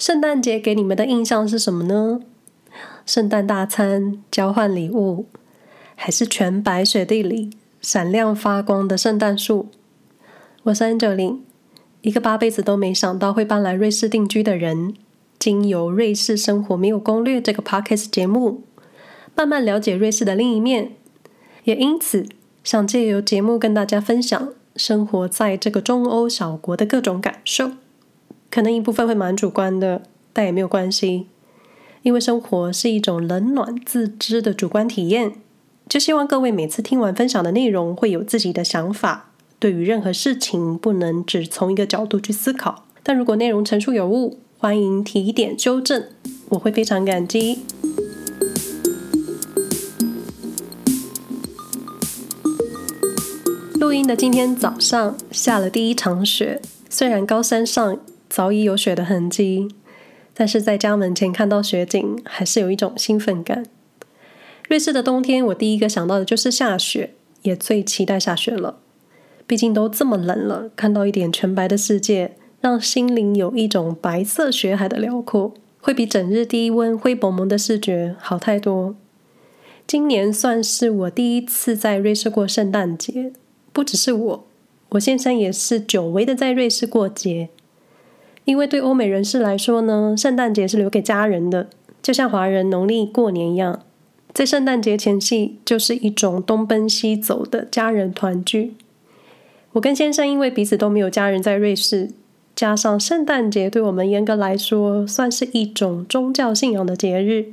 圣诞节给你们的印象是什么呢？圣诞大餐、交换礼物，还是全白雪地里闪亮发光的圣诞树？我是 angelin 一个八辈子都没想到会搬来瑞士定居的人。经由《瑞士生活没有攻略》这个 Podcast 节目，慢慢了解瑞士的另一面，也因此想借由节目跟大家分享生活在这个中欧小国的各种感受。可能一部分会蛮主观的，但也没有关系，因为生活是一种冷暖自知的主观体验。就希望各位每次听完分享的内容，会有自己的想法。对于任何事情，不能只从一个角度去思考。但如果内容陈述有误，欢迎提点纠正，我会非常感激。录音的今天早上下了第一场雪，虽然高山上。早已有雪的痕迹，但是在家门前看到雪景，还是有一种兴奋感。瑞士的冬天，我第一个想到的就是下雪，也最期待下雪了。毕竟都这么冷了，看到一点全白的世界，让心灵有一种白色雪海的辽阔，会比整日低温灰蒙蒙的视觉好太多。今年算是我第一次在瑞士过圣诞节，不只是我，我先生也是久违的在瑞士过节。因为对欧美人士来说呢，圣诞节是留给家人的，就像华人农历过年一样，在圣诞节前夕就是一种东奔西走的家人团聚。我跟先生因为彼此都没有家人在瑞士，加上圣诞节对我们严格来说算是一种宗教信仰的节日，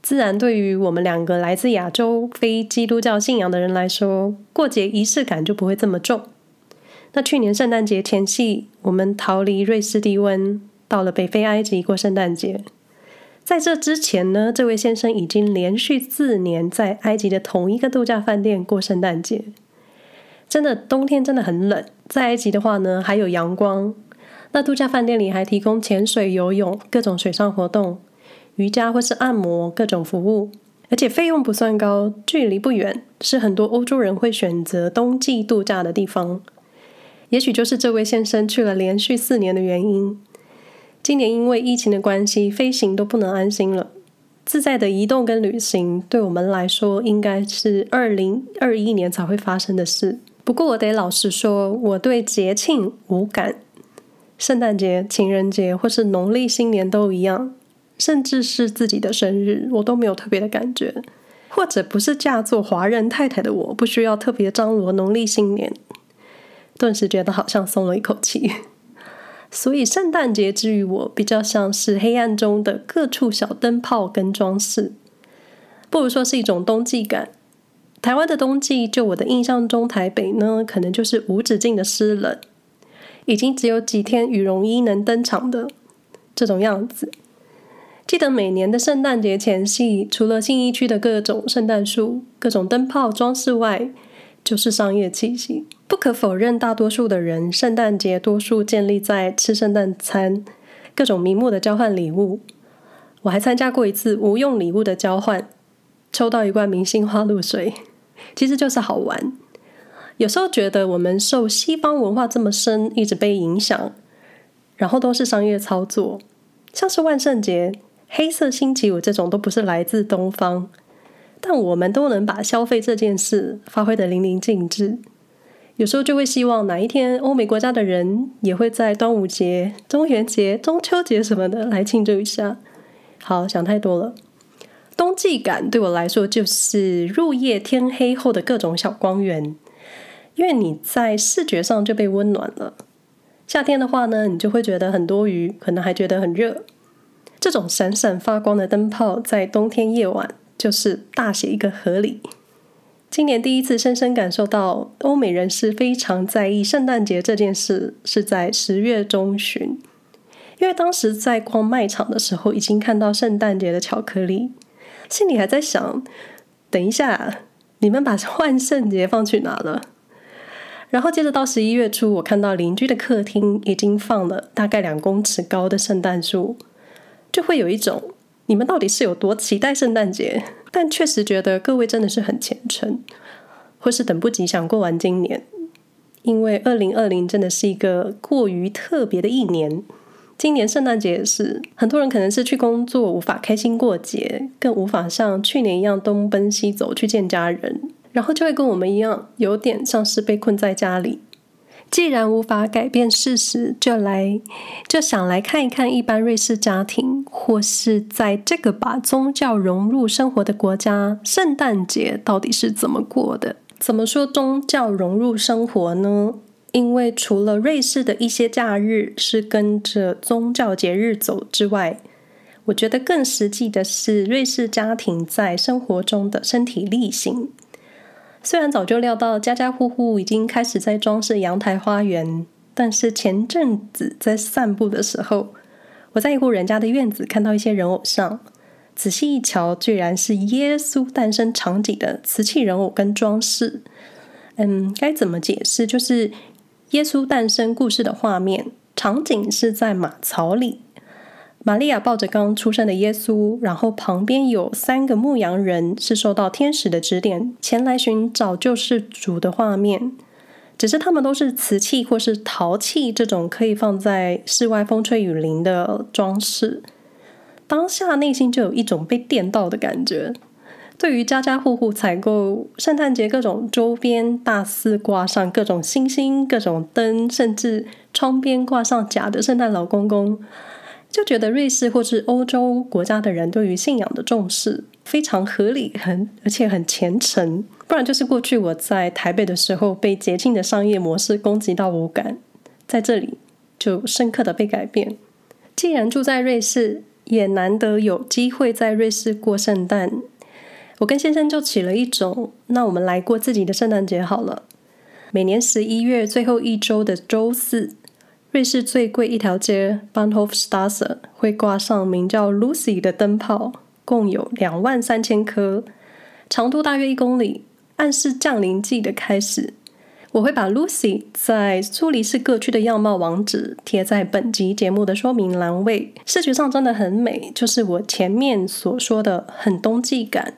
自然对于我们两个来自亚洲非基督教信仰的人来说，过节仪式感就不会这么重。那去年圣诞节前夕，我们逃离瑞士低温，到了北非埃及过圣诞节。在这之前呢，这位先生已经连续四年在埃及的同一个度假饭店过圣诞节。真的，冬天真的很冷。在埃及的话呢，还有阳光。那度假饭店里还提供潜水、游泳、各种水上活动、瑜伽或是按摩各种服务，而且费用不算高，距离不远，是很多欧洲人会选择冬季度假的地方。也许就是这位先生去了连续四年的原因。今年因为疫情的关系，飞行都不能安心了。自在的移动跟旅行，对我们来说应该是二零二一年才会发生的事。不过我得老实说，我对节庆无感，圣诞节、情人节或是农历新年都一样，甚至是自己的生日，我都没有特别的感觉。或者不是嫁做华人太太的我，不需要特别张罗农历新年。顿时觉得好像松了一口气，所以圣诞节之于我比较像是黑暗中的各处小灯泡跟装饰，不如说是一种冬季感。台湾的冬季，就我的印象中，台北呢可能就是无止境的湿冷，已经只有几天羽绒衣能登场的这种样子。记得每年的圣诞节前夕，除了信义区的各种圣诞树、各种灯泡装饰外，就是商业气息。不可否认，大多数的人圣诞节多数建立在吃圣诞餐、各种名目的交换礼物。我还参加过一次无用礼物的交换，抽到一罐明星花露水，其实就是好玩。有时候觉得我们受西方文化这么深，一直被影响，然后都是商业操作，像是万圣节、黑色星期五这种都不是来自东方，但我们都能把消费这件事发挥得淋漓尽致。有时候就会希望哪一天欧美国家的人也会在端午节、中元节、中秋节什么的来庆祝一下。好，想太多了。冬季感对我来说就是入夜天黑后的各种小光源，因为你在视觉上就被温暖了。夏天的话呢，你就会觉得很多余，可能还觉得很热。这种闪闪发光的灯泡在冬天夜晚就是大写一个合理。今年第一次深深感受到欧美人士非常在意圣诞节这件事，是在十月中旬，因为当时在逛卖场的时候，已经看到圣诞节的巧克力，心里还在想：等一下，你们把万圣节放去哪了？然后接着到十一月初，我看到邻居的客厅已经放了大概两公尺高的圣诞树，就会有一种。你们到底是有多期待圣诞节？但确实觉得各位真的是很虔诚，或是等不及想过完今年，因为二零二零真的是一个过于特别的一年，今年圣诞节也是，很多人可能是去工作，无法开心过节，更无法像去年一样东奔西走去见家人，然后就会跟我们一样，有点像是被困在家里。既然无法改变事实，就来就想来看一看一般瑞士家庭，或是在这个把宗教融入生活的国家，圣诞节到底是怎么过的？怎么说宗教融入生活呢？因为除了瑞士的一些假日是跟着宗教节日走之外，我觉得更实际的是瑞士家庭在生活中的身体力行。虽然早就料到家家户户已经开始在装饰阳台花园，但是前阵子在散步的时候，我在一户人家的院子看到一些人偶像，仔细一瞧，居然是耶稣诞生场景的瓷器人偶跟装饰。嗯，该怎么解释？就是耶稣诞生故事的画面场景是在马槽里。玛利亚抱着刚出生的耶稣，然后旁边有三个牧羊人，是受到天使的指点前来寻找救世主的画面。只是他们都是瓷器或是陶器这种可以放在室外风吹雨淋的装饰。当下内心就有一种被电到的感觉。对于家家户户采购圣诞节各种周边，大肆挂上各种星星、各种灯，甚至窗边挂上假的圣诞老公公。就觉得瑞士或是欧洲国家的人对于信仰的重视非常合理，很而且很虔诚。不然就是过去我在台北的时候被捷径的商业模式攻击到无感，在这里就深刻的被改变。既然住在瑞士，也难得有机会在瑞士过圣诞，我跟先生就起了一种，那我们来过自己的圣诞节好了。每年十一月最后一周的周四。瑞士最贵一条街 Bahnhofstrasse 会挂上名叫 Lucy 的灯泡，共有两万三千颗，长度大约一公里，暗示降临季的开始。我会把 Lucy 在苏黎世各区的样貌网址贴在本集节目的说明栏位，视觉上真的很美，就是我前面所说的很冬季感。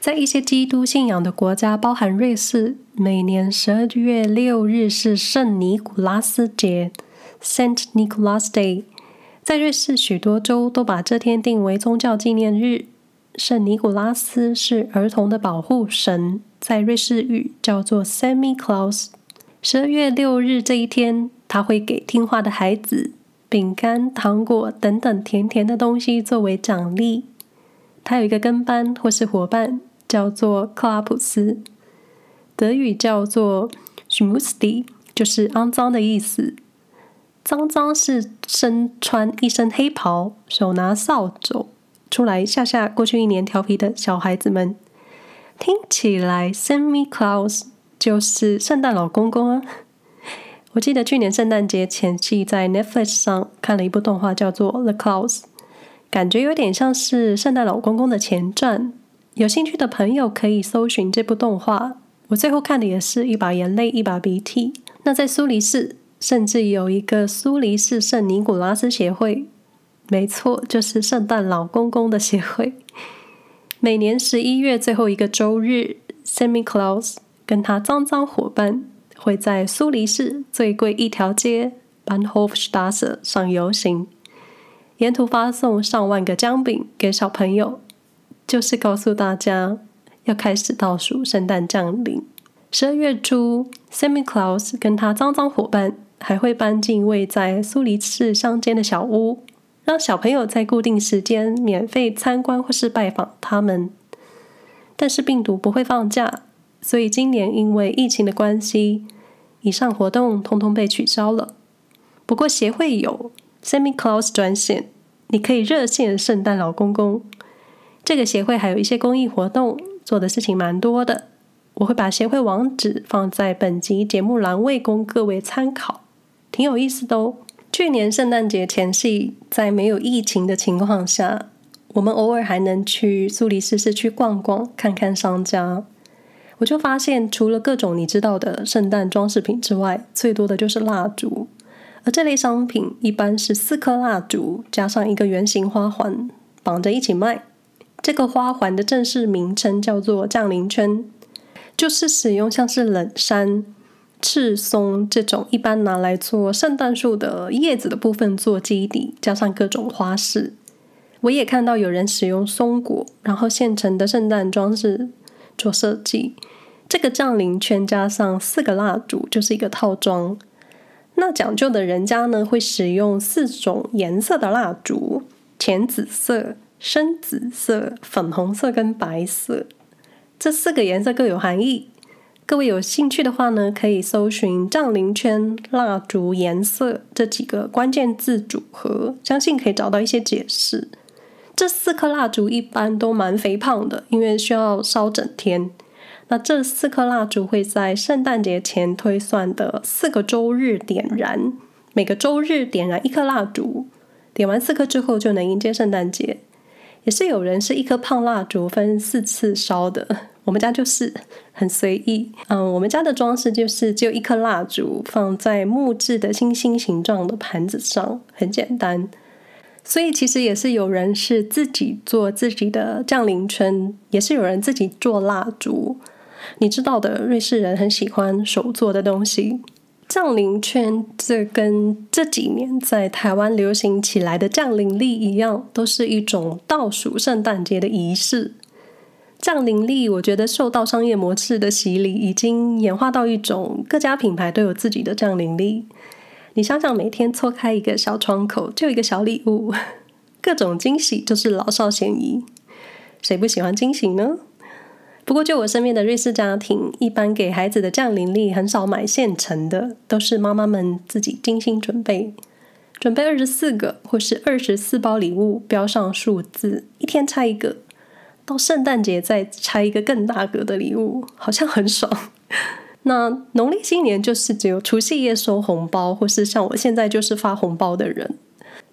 在一些基督信仰的国家，包含瑞士，每年十二月六日是圣尼古拉斯节。Saint Nicholas Day，在瑞士许多州都把这天定为宗教纪念日。圣尼古拉斯是儿童的保护神，在瑞士语叫做 Sammy Claus。十二月六日这一天，他会给听话的孩子饼干、糖果等等甜甜的东西作为奖励。他有一个跟班或是伙伴，叫做克拉普斯，德语叫做 Schmutzki，就是肮脏的意思。脏脏是身穿一身黑袍，手拿扫帚出来吓吓过去一年调皮的小孩子们。听起来，Santa Claus 就是圣诞老公公啊！我记得去年圣诞节前夕在 Netflix 上看了一部动画，叫做《The Claus》，感觉有点像是圣诞老公公的前传。有兴趣的朋友可以搜寻这部动画。我最后看的也是一把眼泪一把鼻涕。那在苏黎世。甚至有一个苏黎世圣尼古拉斯协会，没错，就是圣诞老公公的协会。每年十一月最后一个周日，Sammy Claus 跟他脏脏伙伴会在苏黎世最贵一条街 Bahnhofstrasse 上游行，沿途发送上万个姜饼给小朋友，就是告诉大家要开始倒数圣诞降临。十二月初，Sammy Claus 跟他脏脏伙伴。还会搬进位在苏黎世乡间的小屋，让小朋友在固定时间免费参观或是拜访他们。但是病毒不会放假，所以今年因为疫情的关系，以上活动通通被取消了。不过协会有 semi Claus 专线，你可以热线圣诞老公公。这个协会还有一些公益活动，做的事情蛮多的。我会把协会网址放在本集节目栏位，供各位参考。挺有意思的哦。去年圣诞节前夕，在没有疫情的情况下，我们偶尔还能去苏黎世市区逛逛，看看商家。我就发现，除了各种你知道的圣诞装饰品之外，最多的就是蜡烛。而这类商品一般是四颗蜡烛加上一个圆形花环绑着一起卖。这个花环的正式名称叫做降临圈，就是使用像是冷杉。赤松这种一般拿来做圣诞树的叶子的部分做基底，加上各种花饰。我也看到有人使用松果，然后现成的圣诞装饰做设计。这个降临圈加上四个蜡烛就是一个套装。那讲究的人家呢，会使用四种颜色的蜡烛：浅紫色、深紫色、粉红色跟白色。这四个颜色各有含义。各位有兴趣的话呢，可以搜寻“降临圈蜡烛颜色”这几个关键字组合，相信可以找到一些解释。这四颗蜡烛一般都蛮肥胖的，因为需要烧整天。那这四颗蜡烛会在圣诞节前推算的四个周日点燃，每个周日点燃一颗蜡烛，点完四颗之后就能迎接圣诞节。也是有人是一颗胖蜡烛分四次烧的，我们家就是很随意。嗯，我们家的装饰就是只有一颗蜡烛放在木质的星星形状的盘子上，很简单。所以其实也是有人是自己做自己的降临圈，也是有人自己做蜡烛。你知道的，瑞士人很喜欢手做的东西。降临圈，这跟这几年在台湾流行起来的降临力一样，都是一种倒数圣诞节的仪式。降临力，我觉得受到商业模式的洗礼，已经演化到一种各家品牌都有自己的降临力。你想想，每天错开一个小窗口，就一个小礼物，各种惊喜就是老少咸宜。谁不喜欢惊喜呢？不过，就我身边的瑞士家庭，一般给孩子的降临力很少买现成的，都是妈妈们自己精心准备，准备二十四个或是二十四包礼物，标上数字，一天拆一个，到圣诞节再拆一个更大个的礼物，好像很爽。那农历新年就是只有除夕夜收红包，或是像我现在就是发红包的人。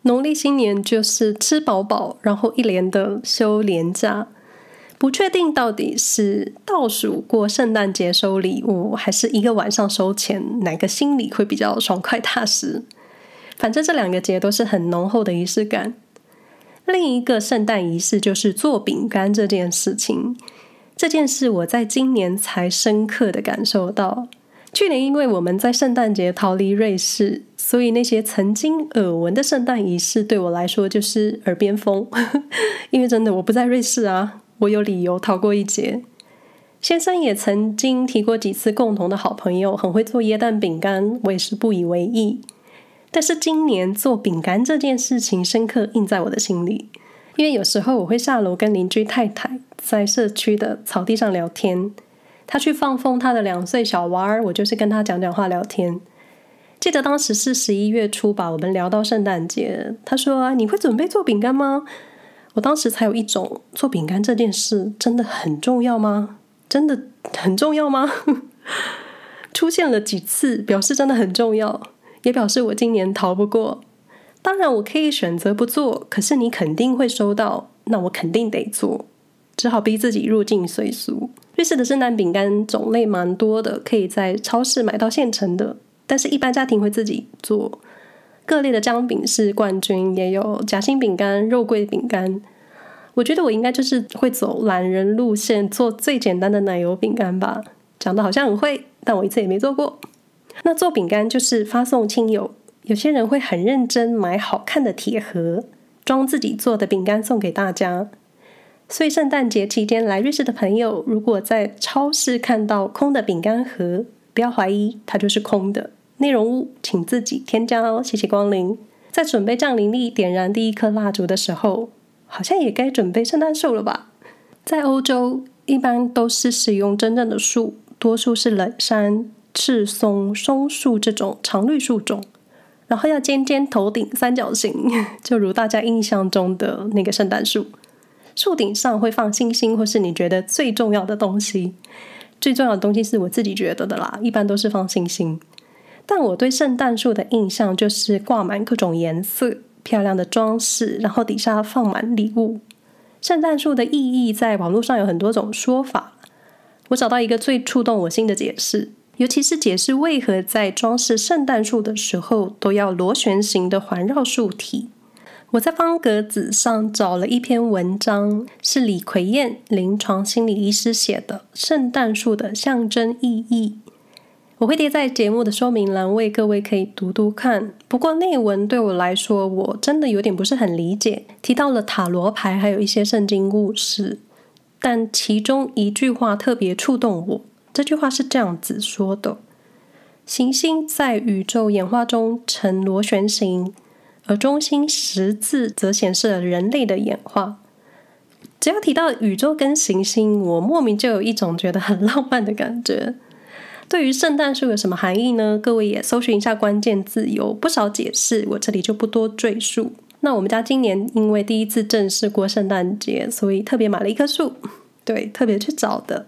农历新年就是吃饱饱，然后一连的休连假。不确定到底是倒数过圣诞节收礼物，还是一个晚上收钱，哪个心里会比较爽快踏实？反正这两个节都是很浓厚的仪式感。另一个圣诞仪式就是做饼干这件事情。这件事我在今年才深刻的感受到。去年因为我们在圣诞节逃离瑞士，所以那些曾经耳闻的圣诞仪式对我来说就是耳边风。因为真的我不在瑞士啊。我有理由逃过一劫。先生也曾经提过几次共同的好朋友很会做椰蛋饼干，我也是不以为意。但是今年做饼干这件事情深刻印在我的心里，因为有时候我会下楼跟邻居太太在社区的草地上聊天，他去放风他的两岁小娃儿，我就是跟他讲讲话聊天。记得当时是十一月初吧，我们聊到圣诞节，他说：“你会准备做饼干吗？”我当时才有一种做饼干这件事真的很重要吗？真的很重要吗？出现了几次，表示真的很重要，也表示我今年逃不过。当然，我可以选择不做，可是你肯定会收到，那我肯定得做，只好逼自己入境随俗。瑞士的圣诞饼干种类蛮多的，可以在超市买到现成的，但是一般家庭会自己做。各类的姜饼是冠军，也有夹心饼干、肉桂饼干。我觉得我应该就是会走懒人路线，做最简单的奶油饼干吧。讲的好像很会，但我一次也没做过。那做饼干就是发送亲友，有些人会很认真买好看的铁盒，装自己做的饼干送给大家。所以圣诞节期间来瑞士的朋友，如果在超市看到空的饼干盒，不要怀疑，它就是空的。内容物请自己添加哦，谢谢光临。在准备降临历点燃第一颗蜡烛的时候，好像也该准备圣诞树了吧？在欧洲，一般都是使用真正的树，多数是冷杉、赤松、松树这种常绿树种，然后要尖尖头顶三角形，就如大家印象中的那个圣诞树。树顶上会放星星，或是你觉得最重要的东西。最重要的东西是我自己觉得的啦，一般都是放星星。但我对圣诞树的印象就是挂满各种颜色、漂亮的装饰，然后底下放满礼物。圣诞树的意义在网络上有很多种说法，我找到一个最触动我心的解释，尤其是解释为何在装饰圣诞树的时候都要螺旋形的环绕树体。我在方格子上找了一篇文章，是李奎燕临床心理医师写的《圣诞树的象征意义》。我会贴在节目的说明栏位，各位可以读读看。不过内文对我来说，我真的有点不是很理解。提到了塔罗牌，还有一些圣经故事，但其中一句话特别触动我。这句话是这样子说的：“行星在宇宙演化中呈螺旋形，而中心十字则显示了人类的演化。”只要提到宇宙跟行星，我莫名就有一种觉得很浪漫的感觉。对于圣诞树有什么含义呢？各位也搜寻一下关键字，有不少解释，我这里就不多赘述。那我们家今年因为第一次正式过圣诞节，所以特别买了一棵树，对，特别去找的。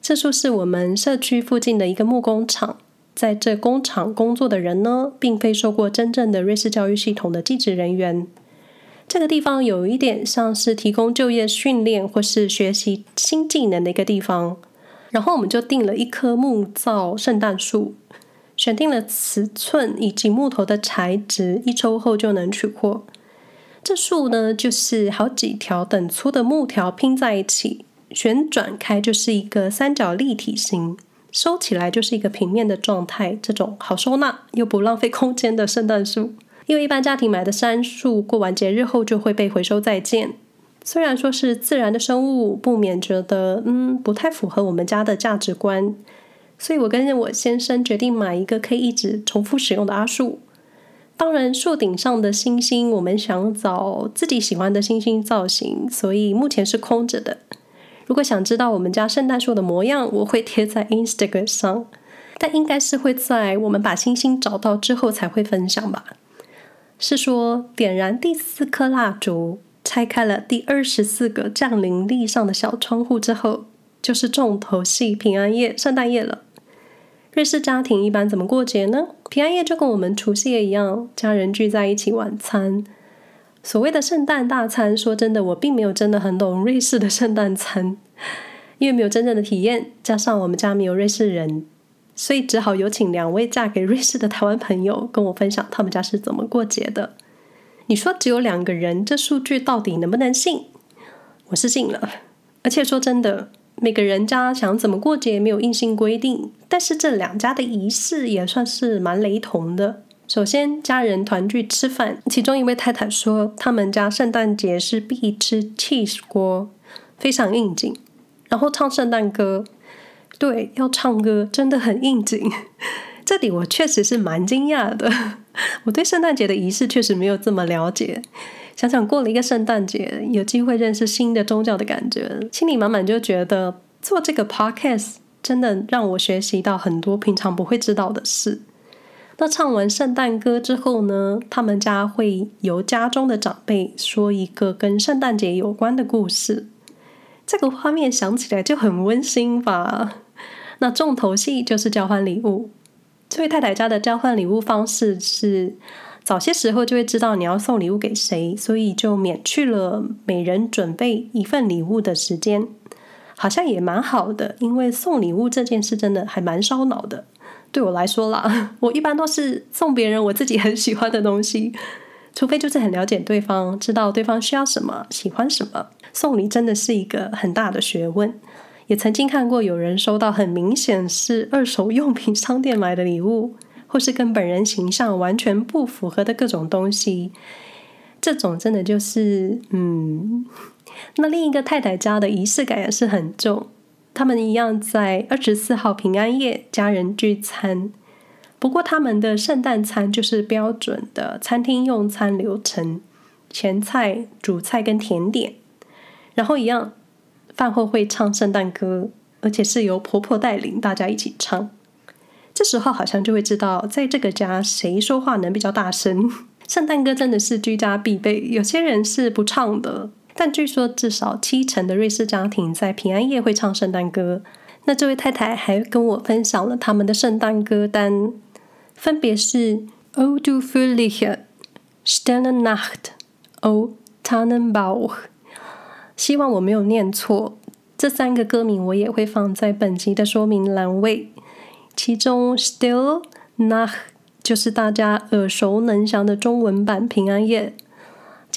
这树是我们社区附近的一个木工厂，在这工厂工作的人呢，并非受过真正的瑞士教育系统的技职人员。这个地方有一点像是提供就业训练或是学习新技能的一个地方。然后我们就订了一棵木造圣诞树，选定了尺寸以及木头的材质，一周后就能取货。这树呢，就是好几条等粗的木条拼在一起，旋转开就是一个三角立体形，收起来就是一个平面的状态。这种好收纳又不浪费空间的圣诞树，因为一般家庭买的杉树过完节日后就会被回收再见。虽然说是自然的生物，不免觉得嗯不太符合我们家的价值观，所以我跟我先生决定买一个可以一直重复使用的阿树。当然，树顶上的星星，我们想找自己喜欢的星星造型，所以目前是空着的。如果想知道我们家圣诞树的模样，我会贴在 Instagram 上，但应该是会在我们把星星找到之后才会分享吧。是说点燃第四颗蜡烛。拆开了第二十四个降临历上的小窗户之后，就是重头戏——平安夜、圣诞夜了。瑞士家庭一般怎么过节呢？平安夜就跟我们除夕夜一样，家人聚在一起晚餐。所谓的圣诞大餐，说真的，我并没有真的很懂瑞士的圣诞餐，因为没有真正的体验，加上我们家没有瑞士人，所以只好有请两位嫁给瑞士的台湾朋友跟我分享他们家是怎么过节的。你说只有两个人，这数据到底能不能信？我是信了。而且说真的，每个人家想怎么过节没有硬性规定，但是这两家的仪式也算是蛮雷同的。首先，家人团聚吃饭，其中一位太太说，他们家圣诞节是必吃 cheese 锅，非常应景。然后唱圣诞歌，对，要唱歌，真的很应景。这里我确实是蛮惊讶的，我对圣诞节的仪式确实没有这么了解。想想过了一个圣诞节，有机会认识新的宗教的感觉，心里满满就觉得做这个 podcast 真的让我学习到很多平常不会知道的事。那唱完圣诞歌之后呢，他们家会由家中的长辈说一个跟圣诞节有关的故事，这个画面想起来就很温馨吧。那重头戏就是交换礼物。这位太太家的交换礼物方式是，早些时候就会知道你要送礼物给谁，所以就免去了每人准备一份礼物的时间，好像也蛮好的，因为送礼物这件事真的还蛮烧脑的。对我来说啦，我一般都是送别人我自己很喜欢的东西，除非就是很了解对方，知道对方需要什么，喜欢什么，送礼真的是一个很大的学问。也曾经看过有人收到很明显是二手用品商店买的礼物，或是跟本人形象完全不符合的各种东西，这种真的就是嗯。那另一个太太家的仪式感也是很重，他们一样在二十四号平安夜家人聚餐，不过他们的圣诞餐就是标准的餐厅用餐流程，前菜、主菜跟甜点，然后一样。饭后会唱圣诞歌，而且是由婆婆带领大家一起唱。这时候好像就会知道，在这个家谁说话能比较大声。圣诞歌真的是居家必备，有些人是不唱的，但据说至少七成的瑞士家庭在平安夜会唱圣诞歌。那这位太太还跟我分享了他们的圣诞歌单，分别是 O du fröhliche Stille Nacht, O Tannenbaum。希望我没有念错，这三个歌名我也会放在本集的说明栏位。其中 Stille Nacht 就是大家耳熟能详的中文版平安夜。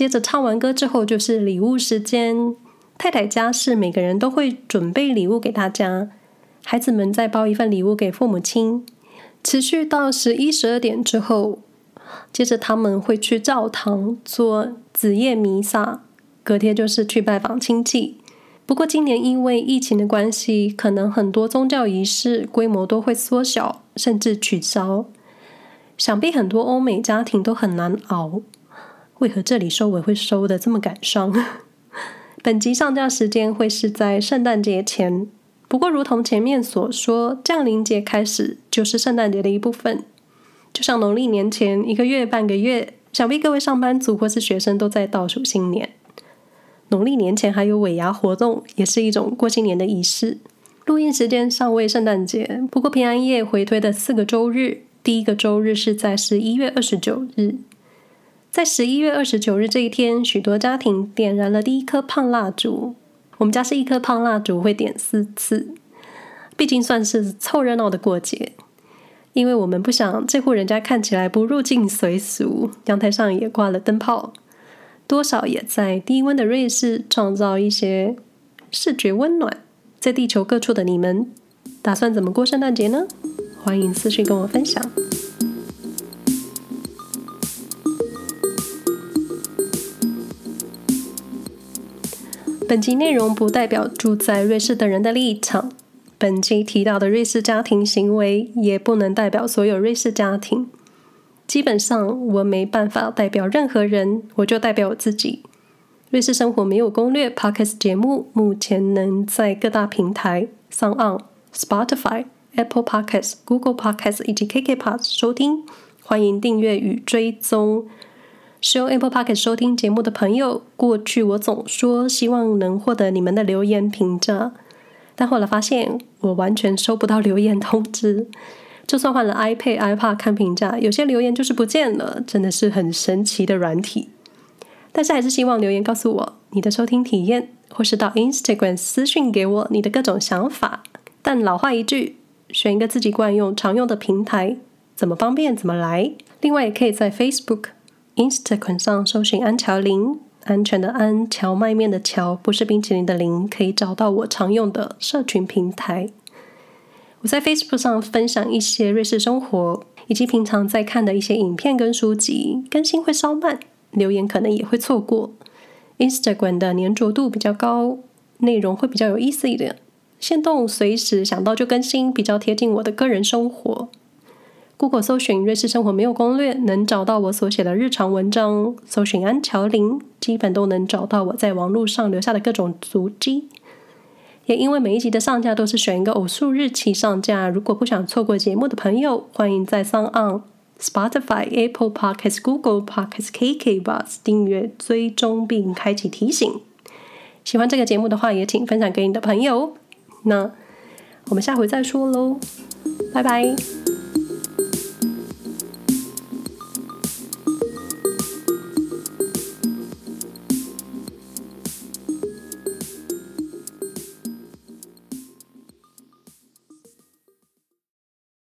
接着唱完歌之后就是礼物时间，太太家是每个人都会准备礼物给大家，孩子们再包一份礼物给父母亲，持续到十一、十二点之后，接着他们会去教堂做子夜弥撒，隔天就是去拜访亲戚。不过今年因为疫情的关系，可能很多宗教仪式规模都会缩小，甚至取消。想必很多欧美家庭都很难熬。为何这里收尾会收得这么感伤？本集上架时间会是在圣诞节前。不过，如同前面所说，降临节开始就是圣诞节的一部分。就像农历年前一个月半个月，想必各位上班族或是学生都在倒数新年。农历年前还有尾牙活动，也是一种过新年的仪式。录音时间尚未圣诞节，不过平安夜回推的四个周日，第一个周日是在十一月二十九日。在十一月二十九日这一天，许多家庭点燃了第一颗胖蜡烛。我们家是一颗胖蜡烛会点四次，毕竟算是凑热闹的过节。因为我们不想这户人家看起来不入境随俗，阳台上也挂了灯泡，多少也在低温的瑞士创造一些视觉温暖。在地球各处的你们，打算怎么过圣诞节呢？欢迎私讯跟我分享。本集内容不代表住在瑞士的人的立场。本集提到的瑞士家庭行为也不能代表所有瑞士家庭。基本上，我没办法代表任何人，我就代表我自己。瑞士生活没有攻略 Podcast 节目目前能在各大平台 SoundOn、Spotify、Apple Podcasts、Google Podcasts 以及 KKPods 收听。欢迎订阅与追踪。使用 Apple Podcast 收听节目的朋友，过去我总说希望能获得你们的留言评价，但后来发现我完全收不到留言通知。就算换了 iPad、iPad 看评价，有些留言就是不见了，真的是很神奇的软体。但是还是希望留言告诉我你的收听体验，或是到 Instagram 私讯给我你的各种想法。但老话一句，选一个自己惯用、常用的平台，怎么方便怎么来。另外，也可以在 Facebook。Instagram 上搜寻安乔林，安全的安，荞麦面的荞，不是冰淇淋的淋，可以找到我常用的社群平台。我在 Facebook 上分享一些瑞士生活，以及平常在看的一些影片跟书籍，更新会稍慢，留言可能也会错过。Instagram 的粘着度比较高，内容会比较有意思一点，限动随时想到就更新，比较贴近我的个人生活。Google 搜寻“瑞士生活没有攻略”，能找到我所写的日常文章；搜寻安乔林，基本都能找到我在网络上留下的各种足迹。也因为每一集的上架都是选一个偶数日期上架，如果不想错过节目的朋友，欢迎在 s o n Spotify、Apple Podcasts、Google Podcasts、KKBOX 订阅、追踪并开启提醒。喜欢这个节目的话，也请分享给你的朋友。那我们下回再说喽，拜拜。